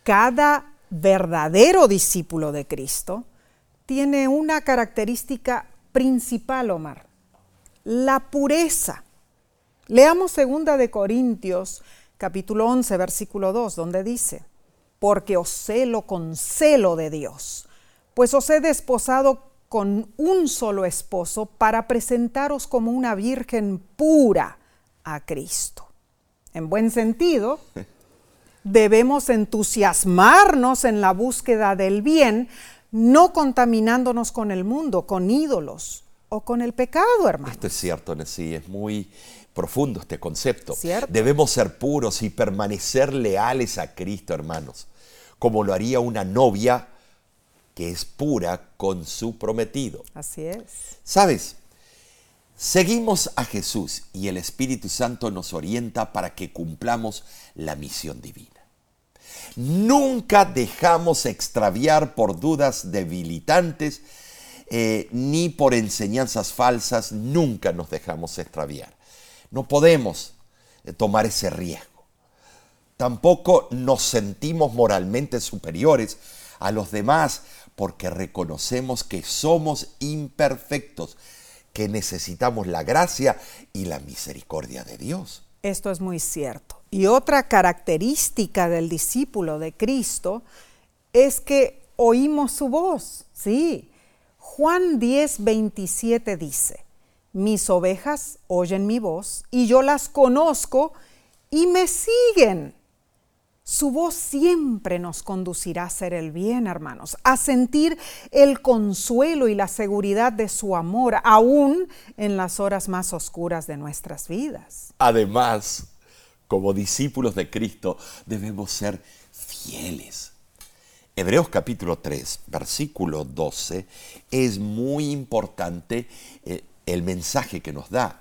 cada verdadero discípulo de Cristo tiene una característica principal, Omar, la pureza. Leamos segunda de Corintios capítulo 11 versículo 2 donde dice, porque os celo con celo de Dios, pues os he desposado con un solo esposo para presentaros como una virgen pura a Cristo. En buen sentido, <laughs> debemos entusiasmarnos en la búsqueda del bien, no contaminándonos con el mundo, con ídolos o con el pecado, hermano. Esto es cierto, sí, es muy profundo este concepto. ¿Cierto? Debemos ser puros y permanecer leales a Cristo, hermanos, como lo haría una novia que es pura con su prometido. Así es. ¿Sabes? Seguimos a Jesús y el Espíritu Santo nos orienta para que cumplamos la misión divina. Nunca dejamos extraviar por dudas debilitantes eh, ni por enseñanzas falsas, nunca nos dejamos extraviar. No podemos eh, tomar ese riesgo. Tampoco nos sentimos moralmente superiores a los demás porque reconocemos que somos imperfectos, que necesitamos la gracia y la misericordia de Dios. Esto es muy cierto. Y otra característica del discípulo de Cristo es que oímos su voz. Sí. Juan 10, 27 dice, mis ovejas oyen mi voz y yo las conozco y me siguen. Su voz siempre nos conducirá a hacer el bien, hermanos, a sentir el consuelo y la seguridad de su amor, aún en las horas más oscuras de nuestras vidas. Además, como discípulos de Cristo, debemos ser fieles. Hebreos capítulo 3, versículo 12, es muy importante eh, el mensaje que nos da.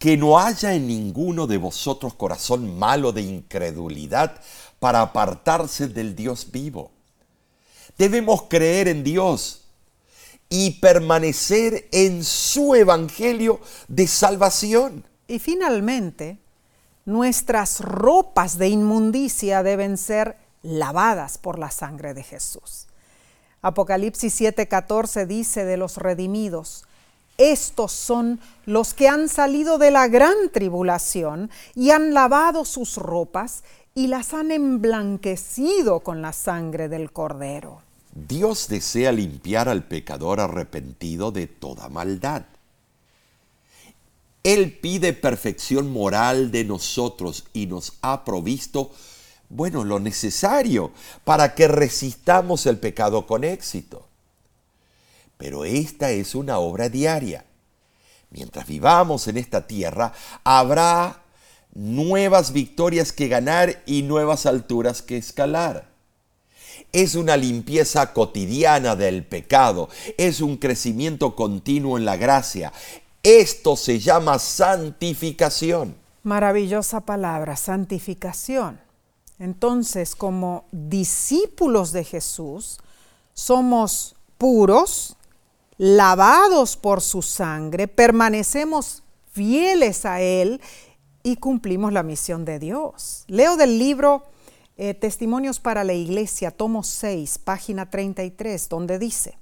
Que no haya en ninguno de vosotros corazón malo de incredulidad para apartarse del Dios vivo. Debemos creer en Dios y permanecer en su evangelio de salvación. Y finalmente, nuestras ropas de inmundicia deben ser lavadas por la sangre de Jesús. Apocalipsis 7:14 dice de los redimidos, estos son los que han salido de la gran tribulación y han lavado sus ropas y las han emblanquecido con la sangre del cordero. Dios desea limpiar al pecador arrepentido de toda maldad. Él pide perfección moral de nosotros y nos ha provisto, bueno, lo necesario para que resistamos el pecado con éxito. Pero esta es una obra diaria. Mientras vivamos en esta tierra, habrá nuevas victorias que ganar y nuevas alturas que escalar. Es una limpieza cotidiana del pecado, es un crecimiento continuo en la gracia, esto se llama santificación. Maravillosa palabra, santificación. Entonces, como discípulos de Jesús, somos puros, lavados por su sangre, permanecemos fieles a Él y cumplimos la misión de Dios. Leo del libro eh, Testimonios para la Iglesia, tomo 6, página 33, donde dice,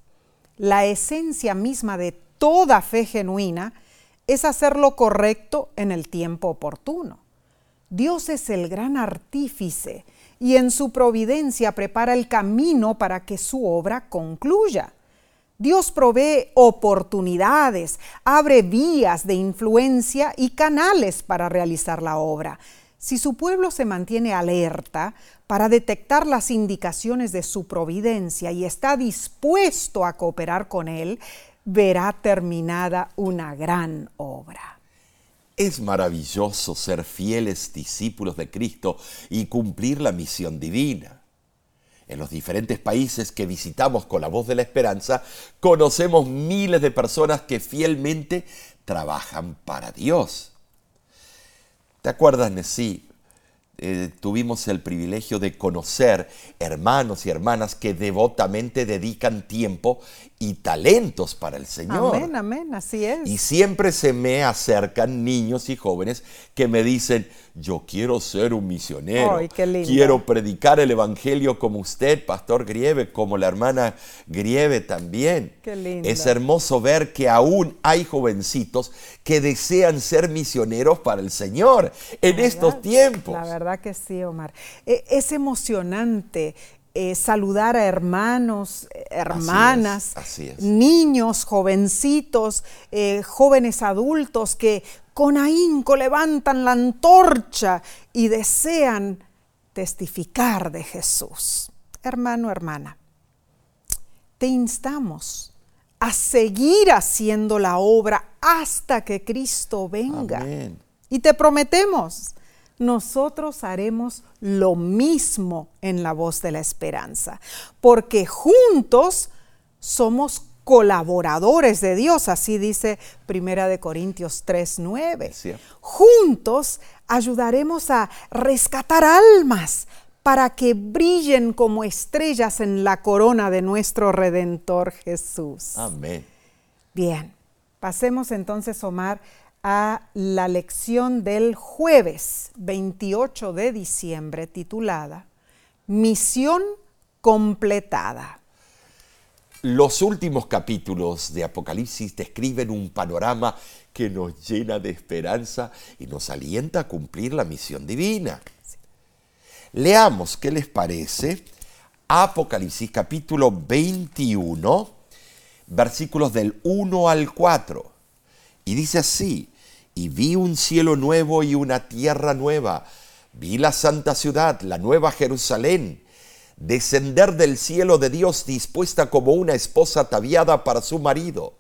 la esencia misma de toda fe genuina es hacer lo correcto en el tiempo oportuno. Dios es el gran artífice y en su providencia prepara el camino para que su obra concluya. Dios provee oportunidades, abre vías de influencia y canales para realizar la obra. Si su pueblo se mantiene alerta para detectar las indicaciones de su providencia y está dispuesto a cooperar con él, verá terminada una gran obra. Es maravilloso ser fieles discípulos de Cristo y cumplir la misión divina. En los diferentes países que visitamos con la voz de la esperanza, conocemos miles de personas que fielmente trabajan para Dios. ¿Te acuerdas, Nesí? Eh, tuvimos el privilegio de conocer hermanos y hermanas que devotamente dedican tiempo y talentos para el Señor. Amén, amén, así es. Y siempre se me acercan niños y jóvenes que me dicen, yo quiero ser un misionero, Ay, qué lindo. quiero predicar el Evangelio como usted, Pastor Grieve, como la hermana Grieve también. Qué lindo. Es hermoso ver que aún hay jovencitos que desean ser misioneros para el Señor en estos tiempos. La verdad que sí, Omar. E- Es emocionante eh, saludar a hermanos, hermanas, así es. niños, jovencitos, eh, jóvenes adultos que con ahínco levantan la antorcha y desean testificar de Jesús. Hermano, hermana, te instamos a seguir haciendo la obra hasta que Cristo venga. Amén. Y te prometemos, nosotros haremos lo mismo en la voz de la esperanza, porque juntos somos colaboradores de Dios, así dice Primera de Corintios 3:9. Cierto. Juntos ayudaremos a rescatar almas para que brillen como estrellas en la corona de nuestro redentor Jesús. Amén. Bien, pasemos entonces, Omar, a la lección del jueves 28 de diciembre titulada Misión completada. Los últimos capítulos de Apocalipsis describen un panorama que nos llena de esperanza y nos alienta a cumplir la misión divina. Leamos, ¿qué les parece? Apocalipsis capítulo 21, versículos del 1 al 4. Y dice así, y vi un cielo nuevo y una tierra nueva. Vi la santa ciudad, la nueva Jerusalén, descender del cielo de Dios dispuesta como una esposa ataviada para su marido.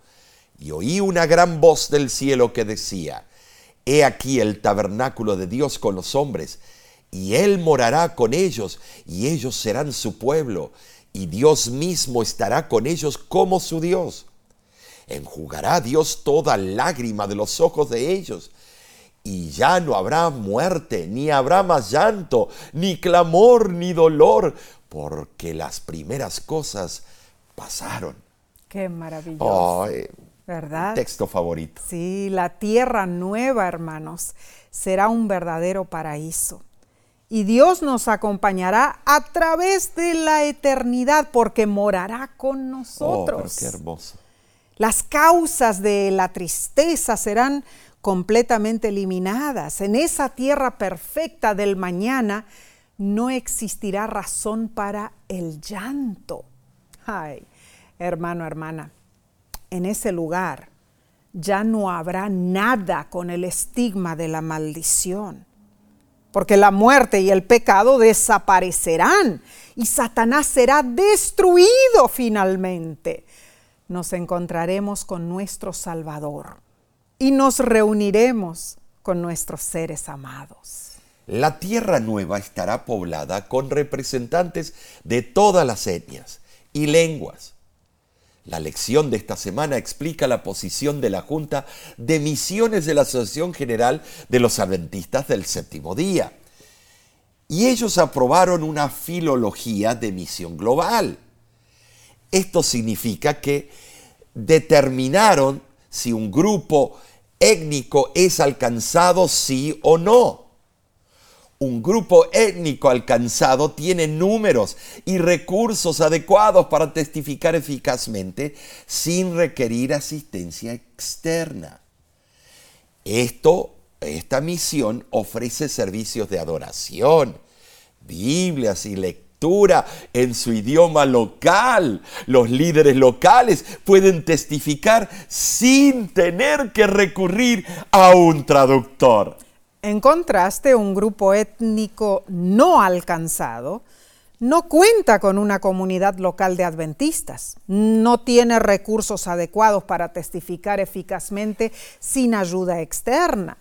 Y oí una gran voz del cielo que decía, He aquí el tabernáculo de Dios con los hombres, y Él morará con ellos, y ellos serán su pueblo, y Dios mismo estará con ellos como su Dios. Enjugará Dios toda lágrima de los ojos de ellos, y ya no habrá muerte, ni habrá más llanto, ni clamor, ni dolor, porque las primeras cosas pasaron. Qué maravilloso, Ay, ¿verdad? texto favorito. Sí, la tierra nueva, hermanos, será un verdadero paraíso. Y Dios nos acompañará a través de la eternidad porque morará con Oh, nosotros. pero qué hermoso. Las causas de la tristeza serán completamente eliminadas. En esa tierra perfecta del mañana no existirá razón para el llanto. Ay, hermano, hermana, en ese lugar ya no habrá nada con el estigma de la maldición, porque la muerte y el pecado desaparecerán y Satanás será destruido finalmente nos encontraremos con nuestro Salvador y nos reuniremos con nuestros seres amados. La tierra nueva estará poblada con representantes de todas las etnias y lenguas. La lección de esta semana explica la posición de la Junta de Misiones de la Asociación General de los Adventistas del Séptimo Día. Y ellos aprobaron una filología de misión global. Esto significa que determinaron si un grupo étnico es alcanzado sí o no. Un grupo étnico alcanzado tiene números y recursos adecuados para testificar eficazmente sin requerir asistencia externa. Esto, esta misión ofrece servicios de adoración, Biblias y en su idioma local. Los líderes locales pueden testificar sin tener que recurrir a un traductor. En contraste, un grupo étnico no alcanzado no cuenta con una comunidad local de adventistas, no tiene recursos adecuados para testificar eficazmente sin ayuda externa.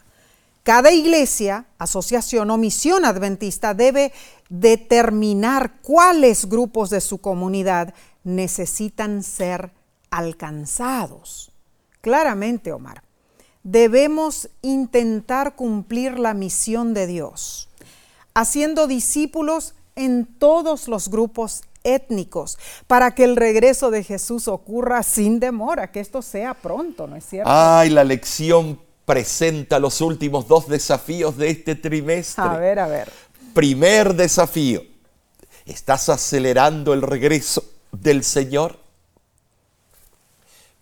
Cada iglesia, asociación o misión adventista debe determinar cuáles grupos de su comunidad necesitan ser alcanzados. Claramente, Omar, debemos intentar cumplir la misión de Dios, haciendo discípulos en todos los grupos étnicos, para que el regreso de Jesús ocurra sin demora, que esto sea pronto, ¿no es cierto? Ay, la lección presenta los últimos dos desafíos de este trimestre. A ver, a ver. Primer desafío, ¿estás acelerando el regreso del Señor?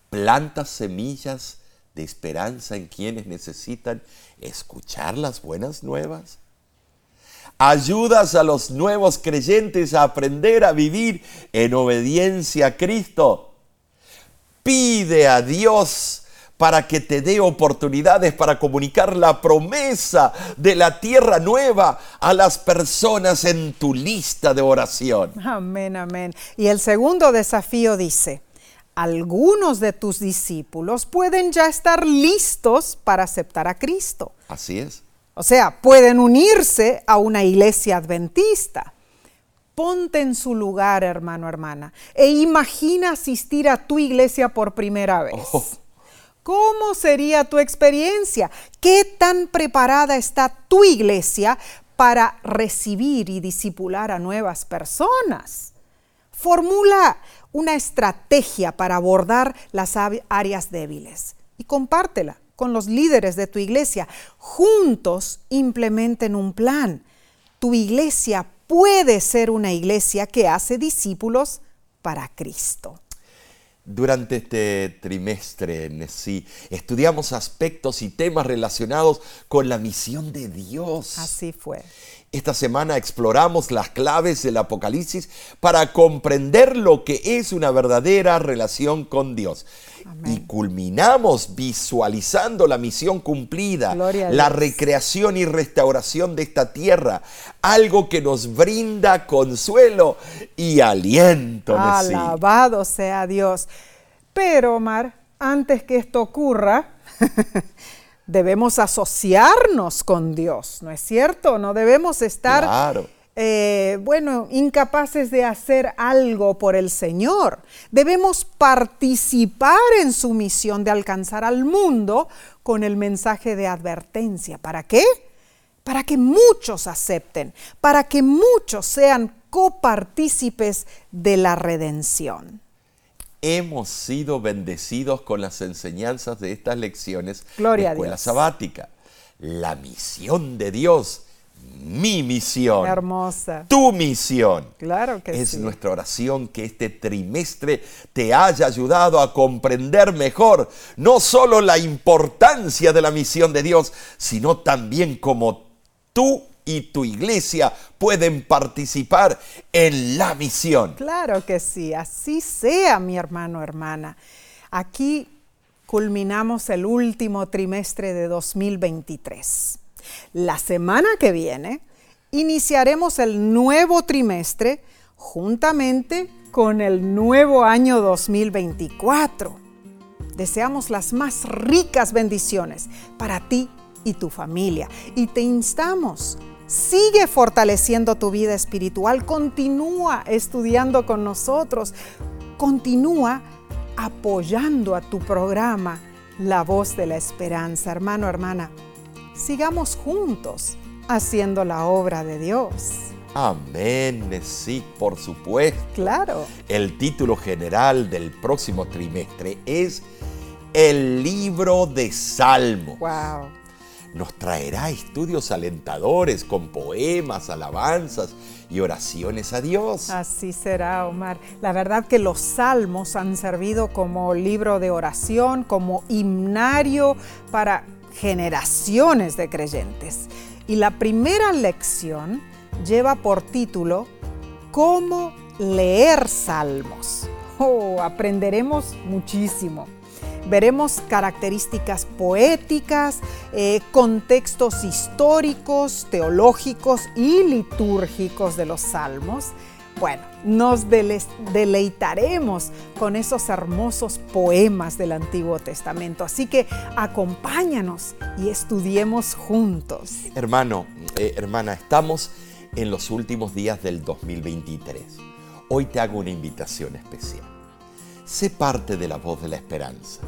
Plantas semillas de esperanza en quienes necesitan escuchar las buenas nuevas. Ayudas a los nuevos creyentes a aprender a vivir en obediencia a Cristo. Pide a Dios para que te dé oportunidades para comunicar la promesa de la tierra nueva a las personas en tu lista de oración. Amén, amén. Y el segundo desafío dice, algunos de tus discípulos pueden ya estar listos para aceptar a Cristo. Así es. O sea, pueden unirse a una iglesia adventista. Ponte en su lugar, hermano, hermana, e imagina asistir a tu iglesia por primera vez. Oh. ¿Cómo sería tu experiencia? ¿Qué tan preparada está tu iglesia para recibir y disipular a nuevas personas? Formula una estrategia para abordar las áreas débiles y compártela con los líderes de tu iglesia. Juntos implementen un plan. Tu iglesia puede ser una iglesia que hace discípulos para Cristo. Durante este trimestre, Nessie, estudiamos aspectos y temas relacionados con la misión de Dios. Así fue. Esta semana exploramos las claves del Apocalipsis para comprender lo que es una verdadera relación con Dios. Y culminamos visualizando la misión cumplida, la recreación y restauración de esta tierra, algo que nos brinda consuelo y aliento. Alabado sea Dios. Pero, Omar, antes que esto ocurra, <laughs> debemos asociarnos con Dios, ¿no es cierto? No debemos estar claro. Eh, bueno, incapaces de hacer algo por el Señor. Debemos participar en su misión de alcanzar al mundo con el mensaje de advertencia. ¿Para qué? Para que muchos acepten, para que muchos sean copartícipes de la redención. Hemos sido bendecidos con las enseñanzas de estas lecciones Gloria de escuela sabática. La misión de Dios mi misión. Hermosa. Tu misión. Claro que es nuestra oración que este trimestre te haya ayudado a comprender mejor no solo la importancia de la misión de Dios, sino también cómo tú y tu iglesia pueden participar en la misión. Claro que sí, así sea, mi hermano, hermana. Aquí culminamos el último trimestre de 2023. La semana que viene iniciaremos el nuevo trimestre juntamente con el nuevo año 2024. Deseamos las más ricas bendiciones para ti y tu familia y te instamos. Sigue fortaleciendo tu vida espiritual, continúa estudiando con nosotros, continúa apoyando a tu programa La Voz de la Esperanza, hermano, hermana sigamos juntos haciendo la obra de Dios. Amén, sí, por supuesto. Claro. El título general del próximo trimestre es El libro de Salmos. Wow. Nos traerá estudios alentadores con poemas, alabanzas y oraciones a Dios. Así será, Omar. La verdad que los salmos han servido como libro de oración, como himnario para generaciones de creyentes. Y la primera lección lleva por título Cómo leer salmos. Oh, aprenderemos muchísimo. Veremos características poéticas, eh, contextos históricos, teológicos y litúrgicos de los salmos, Bueno, nos deleitaremos con esos hermosos poemas del Antiguo Testamento. Así que acompáñanos y estudiemos juntos. Hermano, eh, hermana, estamos en los últimos días del 2023. Hoy te hago una invitación especial. Sé parte de la voz de la esperanza.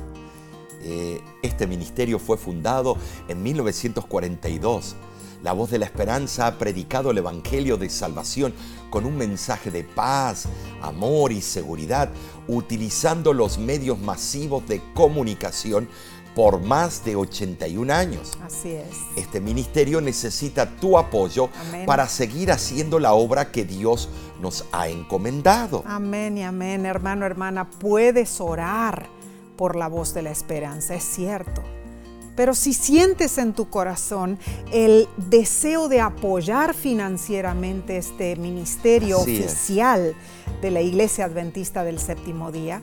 Eh, este ministerio fue fundado en 1942 la voz de la esperanza ha predicado el Evangelio de salvación con un mensaje de paz, amor y seguridad, utilizando los medios masivos de comunicación por más de 81 años. Así es. Este ministerio necesita tu apoyo para seguir haciendo la obra que Dios nos ha encomendado. Amén y amén, hermano, hermana. Puedes orar por la voz de la esperanza, es cierto. Pero si sientes en tu corazón el deseo de apoyar financieramente este ministerio oficial de la Iglesia Adventista del Séptimo Día,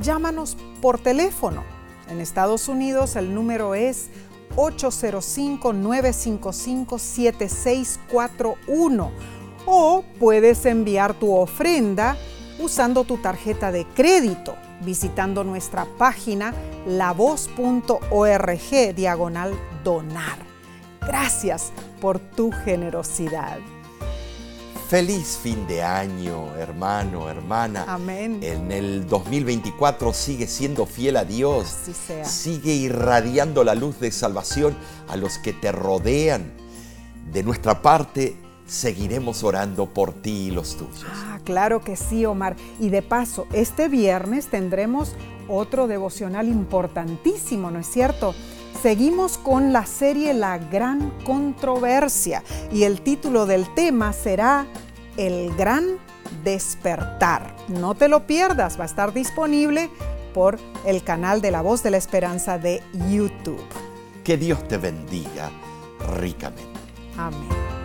llámanos por teléfono. En Estados Unidos el número es 805-955-7641 o puedes enviar tu ofrenda usando tu tarjeta de crédito visitando nuestra página lavoz.org diagonal donar. Gracias por tu generosidad. Feliz fin de año, hermano, hermana. Amén. En el 2024 sigue siendo fiel a Dios. Así sea. Sigue irradiando la luz de salvación a los que te rodean. De nuestra parte, seguiremos orando por ti y los tuyos. Ah, claro que sí, Omar. Y de paso, este viernes tendremos otro devocional importantísimo, ¿no es cierto? Seguimos con la serie La Gran Controversia y el título del tema será El Gran Despertar. No te lo pierdas, va a estar disponible por el canal de La Voz de la Esperanza de YouTube. Que Dios te bendiga ricamente. Amén.